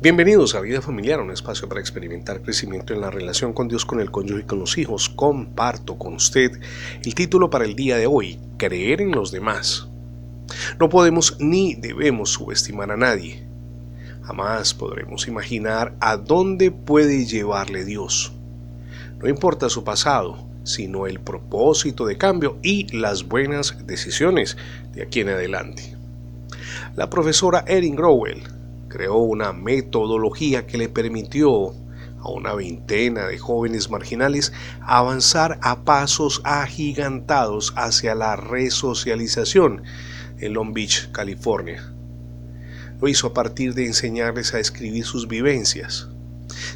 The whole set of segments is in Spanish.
Bienvenidos a Vida Familiar, un espacio para experimentar crecimiento en la relación con Dios, con el cónyuge y con los hijos. Comparto con usted el título para el día de hoy, Creer en los demás. No podemos ni debemos subestimar a nadie. Jamás podremos imaginar a dónde puede llevarle Dios. No importa su pasado, sino el propósito de cambio y las buenas decisiones de aquí en adelante. La profesora Erin Growell creó una metodología que le permitió a una veintena de jóvenes marginales avanzar a pasos agigantados hacia la resocialización en Long Beach, California. Lo hizo a partir de enseñarles a escribir sus vivencias.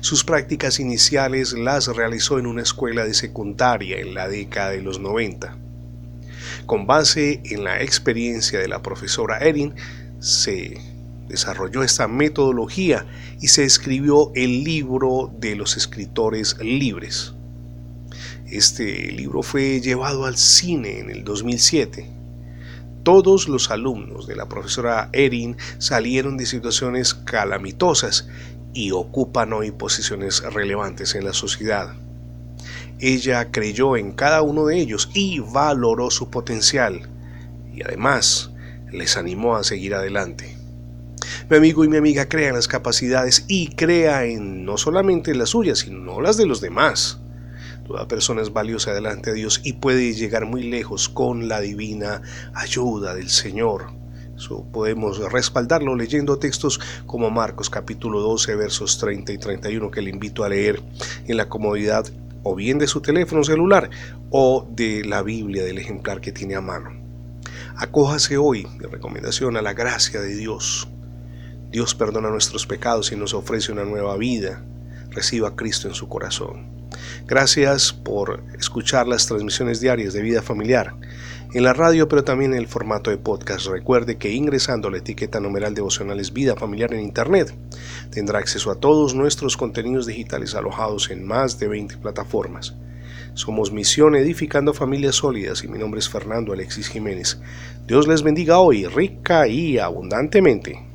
Sus prácticas iniciales las realizó en una escuela de secundaria en la década de los 90. Con base en la experiencia de la profesora Erin, se desarrolló esta metodología y se escribió el libro de los escritores libres. Este libro fue llevado al cine en el 2007. Todos los alumnos de la profesora Erin salieron de situaciones calamitosas y ocupan hoy posiciones relevantes en la sociedad. Ella creyó en cada uno de ellos y valoró su potencial y además les animó a seguir adelante. Mi amigo y mi amiga crea en las capacidades y crea en no solamente las suyas, sino las de los demás. Toda persona es valiosa delante de Dios y puede llegar muy lejos con la divina ayuda del Señor. Eso podemos respaldarlo leyendo textos como Marcos capítulo 12 versos 30 y 31 que le invito a leer en la comodidad o bien de su teléfono celular o de la Biblia del ejemplar que tiene a mano. Acójase hoy de recomendación a la gracia de Dios Dios perdona nuestros pecados y nos ofrece una nueva vida. Reciba a Cristo en su corazón. Gracias por escuchar las transmisiones diarias de vida familiar en la radio, pero también en el formato de podcast. Recuerde que ingresando la etiqueta numeral devocionales Vida Familiar en Internet, tendrá acceso a todos nuestros contenidos digitales alojados en más de 20 plataformas. Somos Misión Edificando Familias Sólidas y mi nombre es Fernando Alexis Jiménez. Dios les bendiga hoy rica y abundantemente.